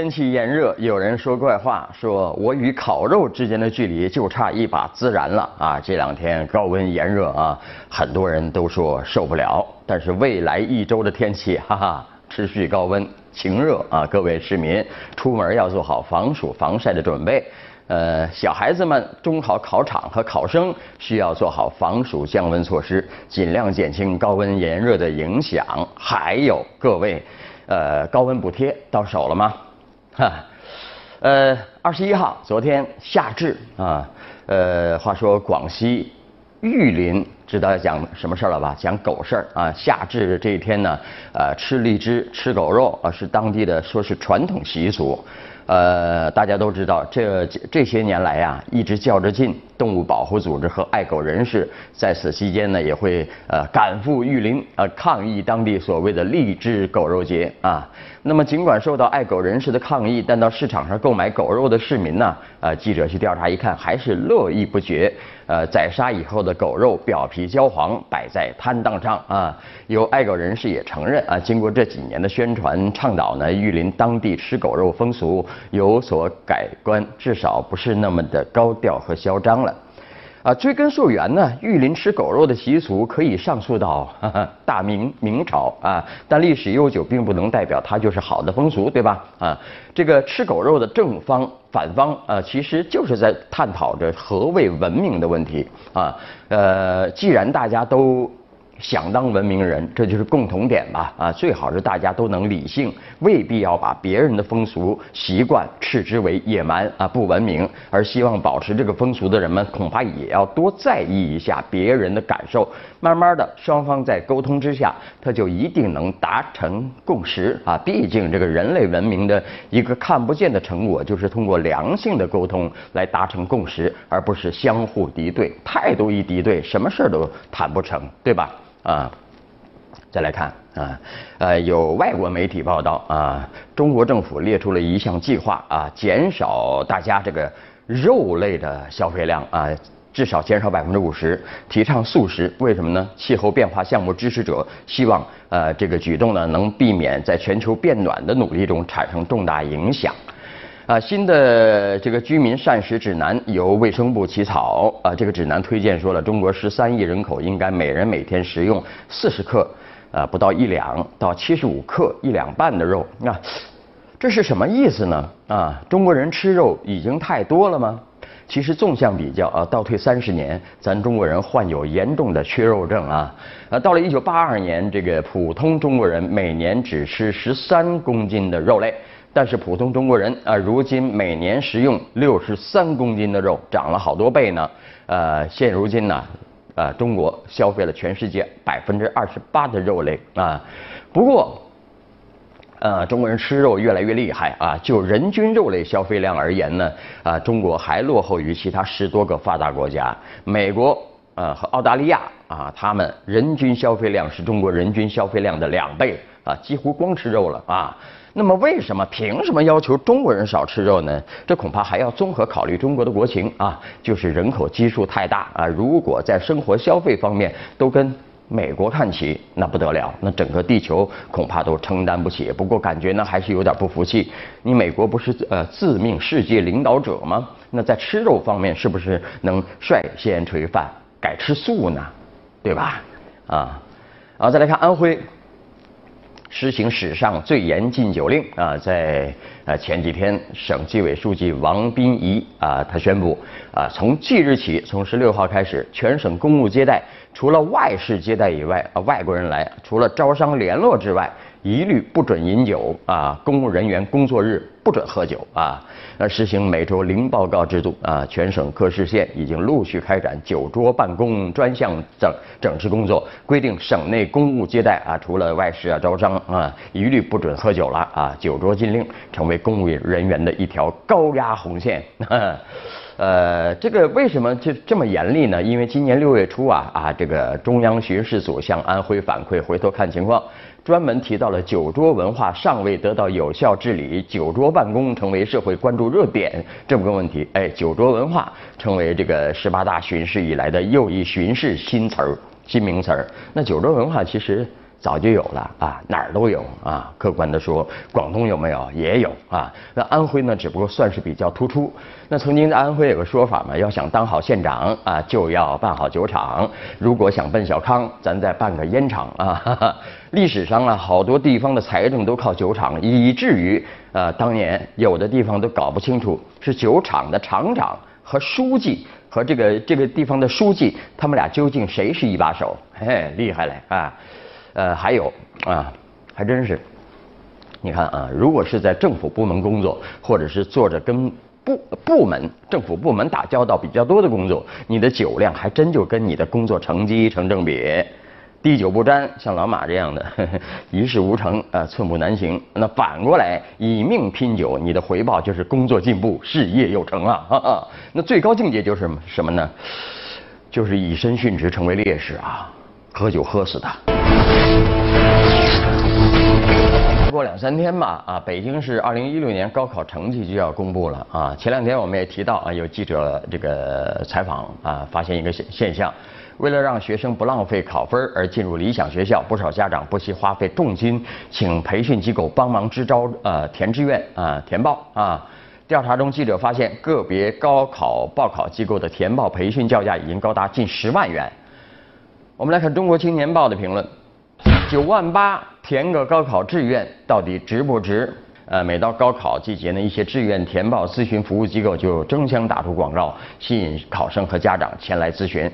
天气炎热，有人说怪话，说我与烤肉之间的距离就差一把孜然了啊！这两天高温炎热啊，很多人都说受不了。但是未来一周的天气，哈哈，持续高温、晴热啊！各位市民出门要做好防暑防晒的准备。呃，小孩子们、中考考场和考生需要做好防暑降温措施，尽量减轻高温炎热的影响。还有各位。呃，高温补贴到手了吗？哈，呃，二十一号，昨天夏至啊，呃，话说广西玉林知道要讲什么事儿了吧？讲狗事儿啊。夏至这一天呢，呃，吃荔枝、吃狗肉啊，是当地的说是传统习俗。呃，大家都知道，这这些年来呀，一直较着劲。动物保护组织和爱狗人士在此期间呢，也会呃赶赴玉林呃抗议当地所谓的荔枝狗肉节啊。那么尽管受到爱狗人士的抗议，但到市场上购买狗肉的市民呢，呃记者去调查一看，还是络绎不绝。呃宰杀以后的狗肉表皮焦黄，摆在摊档上啊。有爱狗人士也承认啊，经过这几年的宣传倡导呢，玉林当地吃狗肉风俗有所改观，至少不是那么的高调和嚣张了。啊，追根溯源呢，玉林吃狗肉的习俗可以上溯到大明明朝啊，但历史悠久并不能代表它就是好的风俗，对吧？啊，这个吃狗肉的正方反方啊，其实就是在探讨着何谓文明的问题啊。呃，既然大家都。想当文明人，这就是共同点吧？啊，最好是大家都能理性，未必要把别人的风俗习惯斥之为野蛮啊不文明。而希望保持这个风俗的人们，恐怕也要多在意一下别人的感受。慢慢的，双方在沟通之下，他就一定能达成共识啊！毕竟这个人类文明的一个看不见的成果，就是通过良性的沟通来达成共识，而不是相互敌对。态度一敌对，什么事儿都谈不成，对吧？啊，再来看啊，呃，有外国媒体报道啊，中国政府列出了一项计划啊，减少大家这个肉类的消费量啊，至少减少百分之五十，提倡素食。为什么呢？气候变化项目支持者希望呃这个举动呢，能避免在全球变暖的努力中产生重大影响。啊，新的这个居民膳食指南由卫生部起草。啊，这个指南推荐说了，中国十三亿人口应该每人每天食用四十克，啊，不到一两到七十五克一两半的肉。那这是什么意思呢？啊，中国人吃肉已经太多了吗？其实纵向比较啊，倒退三十年，咱中国人患有严重的缺肉症啊。啊，到了一九八二年，这个普通中国人每年只吃十三公斤的肉类。但是普通中国人啊，如今每年食用六十三公斤的肉，涨了好多倍呢。呃，现如今呢，呃，中国消费了全世界百分之二十八的肉类啊。不过，呃，中国人吃肉越来越厉害啊。就人均肉类消费量而言呢，啊，中国还落后于其他十多个发达国家。美国呃和澳大利亚啊，他们人均消费量是中国人均消费量的两倍啊，几乎光吃肉了啊。那么为什么凭什么要求中国人少吃肉呢？这恐怕还要综合考虑中国的国情啊，就是人口基数太大啊。如果在生活消费方面都跟美国看齐，那不得了，那整个地球恐怕都承担不起。不过感觉呢还是有点不服气。你美国不是呃自命世界领导者吗？那在吃肉方面是不是能率先垂范，改吃素呢？对吧？啊，然后，再来看安徽。实行史上最严禁酒令啊！在呃前几天，省纪委书记王斌仪啊，他宣布啊，从即日起，从十六号开始，全省公务接待，除了外事接待以外，啊外国人来，除了招商联络之外。一律不准饮酒啊！公务人员工作日不准喝酒啊！那实行每周零报告制度啊！全省各市县已经陆续开展酒桌办公专项整整治工作，规定省内公务接待啊，除了外事啊、招商啊，一律不准喝酒了啊！酒桌禁令成为公务人员的一条高压红线。呃，这个为什么就这么严厉呢？因为今年六月初啊啊，这个中央巡视组向安徽反馈，回头看情况。专门提到了酒桌文化尚未得到有效治理，酒桌办公成为社会关注热点这么个问题。哎，酒桌文化成为这个十八大巡视以来的又一巡视新词儿、新名词儿。那酒桌文化其实早就有了啊，哪儿都有啊。客观的说，广东有没有？也有啊。那安徽呢，只不过算是比较突出。那曾经在安徽有个说法嘛，要想当好县长啊，就要办好酒厂；如果想奔小康，咱再办个烟厂啊。哈哈历史上啊，好多地方的财政都靠酒厂，以至于呃，当年有的地方都搞不清楚是酒厂的厂长和书记。和这个这个地方的书记，他们俩究竟谁是一把手？嘿，厉害嘞啊！呃，还有啊，还真是，你看啊，如果是在政府部门工作，或者是做着跟部部门、政府部门打交道比较多的工作，你的酒量还真就跟你的工作成绩成正比。滴酒不沾，像老马这样的 一事无成啊，寸步难行。那反过来以命拼酒，你的回报就是工作进步，事业有成啊！那最高境界就是什么呢？就是以身殉职，成为烈士啊！喝酒喝死过两三天吧，啊，北京市二零一六年高考成绩就要公布了啊。前两天我们也提到啊，有记者这个采访啊，发现一个现现象。为了让学生不浪费考分而进入理想学校，不少家长不惜花费重金请培训机构帮忙支招，呃，填志愿啊，填报啊。调查中，记者发现个别高考报考机构的填报培训叫价已经高达近十万元。我们来看《中国青年报》的评论：九万八填个高考志愿到底值不值？呃，每到高考季节呢，一些志愿填报咨询服务机构就争相打出广告，吸引考生和家长前来咨询。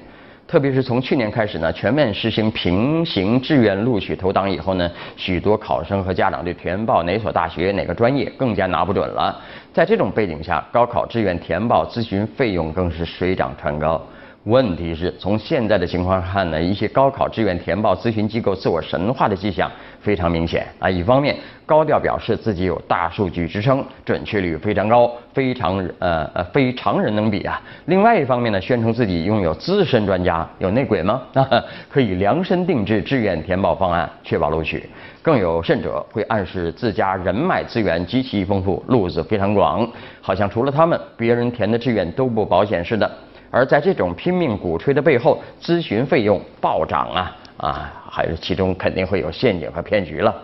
特别是从去年开始呢，全面实行平行志愿录取投档以后呢，许多考生和家长对填报哪所大学、哪个专业更加拿不准了。在这种背景下，高考志愿填报咨询费用更是水涨船高。问题是从现在的情况看呢，一些高考志愿填报咨询机构自我神话的迹象非常明显啊。一方面高调表示自己有大数据支撑，准确率非常高，非常呃呃非常人能比啊。另外一方面呢，宣称自己拥有资深专家，有内鬼吗？啊 可以量身定制志愿填报方案，确保录取。更有甚者，会暗示自家人脉资源极其丰富，路子非常广，好像除了他们，别人填的志愿都不保险似的。而在这种拼命鼓吹的背后，咨询费用暴涨啊啊，还是其中肯定会有陷阱和骗局了。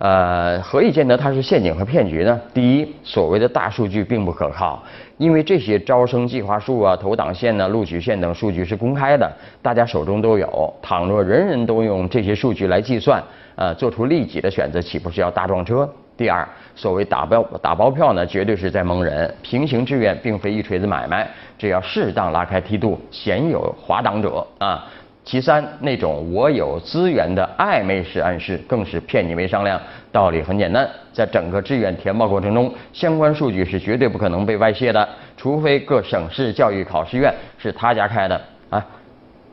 呃，何以见得它是陷阱和骗局呢？第一，所谓的大数据并不可靠，因为这些招生计划数啊、投档线呢、录取线等数据是公开的，大家手中都有。倘若人人都用这些数据来计算，呃，做出利己的选择，岂不是要大撞车？第二，所谓打包打包票呢，绝对是在蒙人。平行志愿并非一锤子买卖，只要适当拉开梯度，鲜有滑档者啊。其三，那种我有资源的暧昧式暗示，更是骗你没商量。道理很简单，在整个志愿填报过程中，相关数据是绝对不可能被外泄的，除非各省市教育考试院是他家开的啊。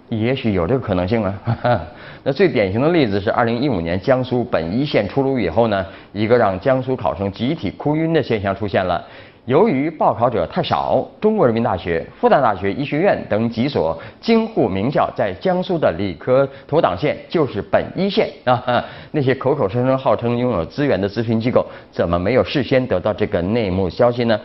也许有这个可能性啊。那最典型的例子是，二零一五年江苏本一线出炉以后呢，一个让江苏考生集体哭晕的现象出现了。由于报考者太少，中国人民大学、复旦大学医学院等几所京沪名校在江苏的理科投档线就是本一线啊。那些口口声声号称拥有资源的咨询机构，怎么没有事先得到这个内幕消息呢？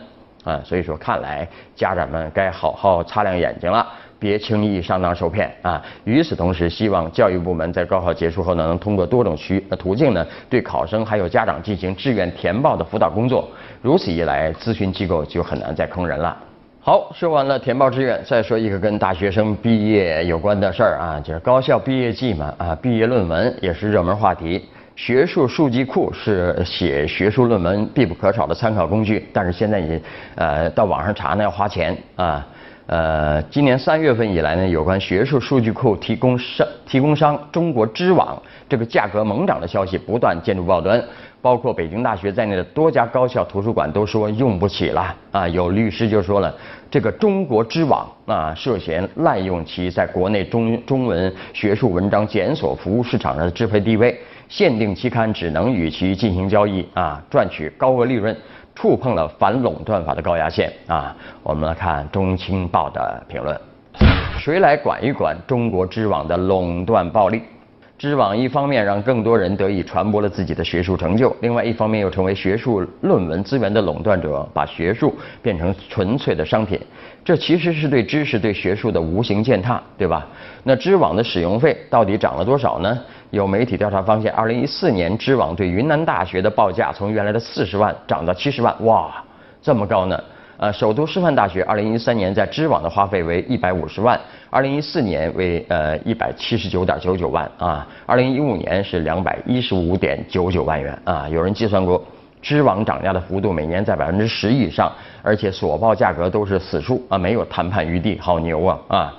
啊，所以说看来家长们该好好擦亮眼睛了。别轻易上当受骗啊！与此同时，希望教育部门在高考结束后呢，能通过多种渠途径呢，对考生还有家长进行志愿填报的辅导工作。如此一来，咨询机构就很难再坑人了。好，说完了填报志愿，再说一个跟大学生毕业有关的事儿啊，就是高校毕业季嘛啊，毕业论文也是热门话题。学术数据库是写学术论文必不可少的参考工具，但是现在你呃到网上查呢要花钱啊。呃今年三月份以来呢，有关学术数据库提供商提供商中国知网这个价格猛涨的消息不断见诸报端，包括北京大学在内的多家高校图书馆都说用不起了啊。有律师就说了，这个中国知网啊涉嫌滥用其在国内中中文学术文章检索服务市场上的支配地位，限定期刊只能与其进行交易啊，赚取高额利润。触碰了反垄断法的高压线啊！我们来看中青报的评论：谁来管一管中国知网的垄断暴力？知网一方面让更多人得以传播了自己的学术成就，另外一方面又成为学术论文资源的垄断者，把学术变成纯粹的商品。这其实是对知识、对学术的无形践踏，对吧？那知网的使用费到底涨了多少呢？有媒体调查发现，二零一四年知网对云南大学的报价从原来的四十万涨到七十万，哇，这么高呢？呃，首都师范大学二零一三年在知网的花费为一百五十万，二零一四年为呃一百七十九点九九万啊，二零一五年是两百一十五点九九万元啊。有人计算过，知网涨价的幅度每年在百分之十以上，而且所报价格都是死数啊，没有谈判余地，好牛啊啊！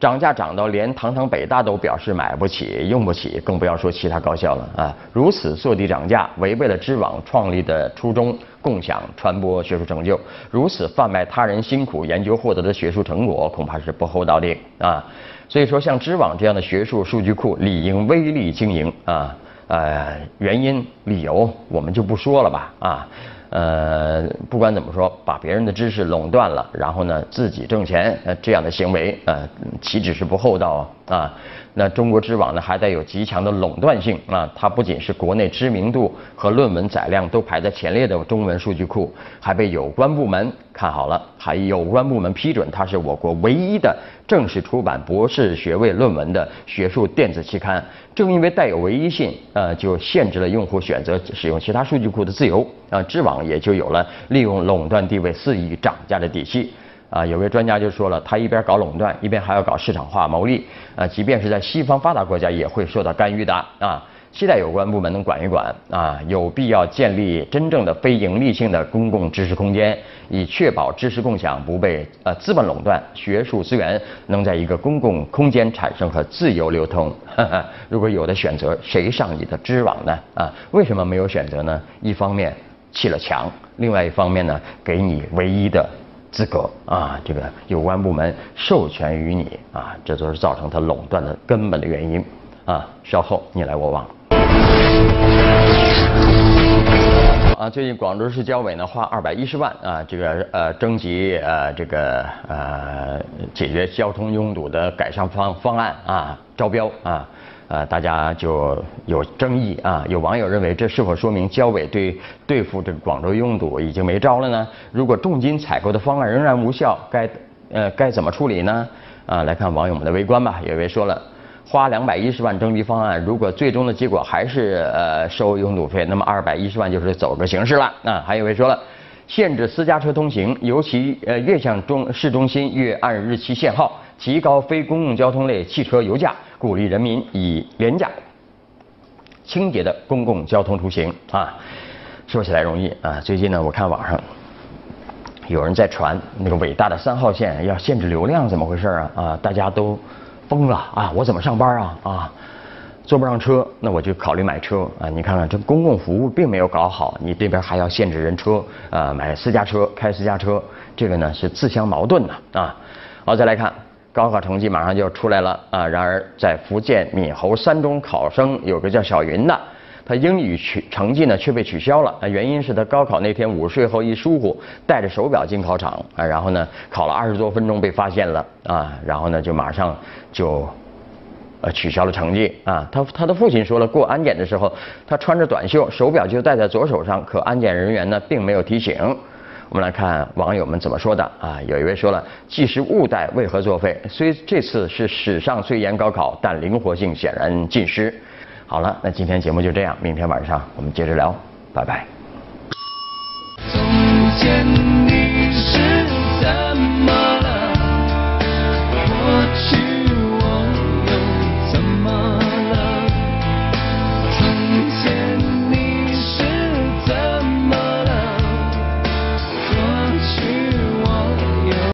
涨价涨到连堂堂北大都表示买不起、用不起，更不要说其他高校了啊！如此坐地涨价，违背了知网创立的初衷，共享传播学术成就；如此贩卖他人辛苦研究获得的学术成果，恐怕是不厚道的啊！所以说，像知网这样的学术数据库，理应微利经营啊！呃，原因、理由我们就不说了吧啊！呃，不管怎么说，把别人的知识垄断了，然后呢自己挣钱，呃，这样的行为，呃，岂止是不厚道啊？啊，那中国知网呢还带有极强的垄断性啊，它不仅是国内知名度和论文载量都排在前列的中文数据库，还被有关部门看好了，还有关部门批准它是我国唯一的正式出版博士学位论文的学术电子期刊。正因为带有唯一性，呃，就限制了用户选择使用其他数据库的自由，啊，知网也就有了利用垄断地位肆意涨价的底气。啊，有位专家就说了，他一边搞垄断，一边还要搞市场化牟利，啊，即便是在西方发达国家也会受到干预的，啊。期待有关部门能管一管啊，有必要建立真正的非盈利性的公共知识空间，以确保知识共享不被呃资本垄断，学术资源能在一个公共空间产生和自由流通。如果有的选择，谁上你的知网呢？啊，为什么没有选择呢？一方面砌了墙，另外一方面呢，给你唯一的资格啊，这个有关部门授权于你啊，这都是造成它垄断的根本的原因啊。稍后你来我往。啊，最近广州市交委呢花二百一十万啊，这个呃征集呃这个呃解决交通拥堵的改善方方案啊招标啊，呃大家就有争议啊，有网友认为这是否说明交委对对付这个广州拥堵已经没招了呢？如果重金采购的方案仍然无效，该呃该怎么处理呢？啊，来看网友们的围观吧，有一位说了。花两百一十万征集方案，如果最终的结果还是呃收拥堵费，那么二百一十万就是走个形式了。啊，还有位说了，限制私家车通行，尤其呃越向中市中心越按日期限号，提高非公共交通类汽车油价，鼓励人民以廉价、清洁的公共交通出行。啊，说起来容易啊，最近呢，我看网上有人在传那个伟大的三号线要限制流量，怎么回事啊？啊，大家都。疯了啊！我怎么上班啊？啊，坐不上车，那我就考虑买车啊！你看看这公共服务并没有搞好，你这边还要限制人车啊，买私家车，开私家车，这个呢是自相矛盾的啊！好，再来看高考成绩马上就要出来了啊！然而在福建闽侯三中考生有个叫小云的。他英语取成绩呢却被取消了啊，原因是他高考那天午睡后一疏忽，带着手表进考场啊，然后呢考了二十多分钟被发现了啊，然后呢就马上就呃取消了成绩啊。他他的父亲说了，过安检的时候他穿着短袖，手表就戴在左手上，可安检人员呢并没有提醒。我们来看网友们怎么说的啊，有一位说了，即使误带为何作废？虽这次是史上最严高考，但灵活性显然尽失。好了，那今天节目就这样，明天晚上我们接着聊，拜拜。从前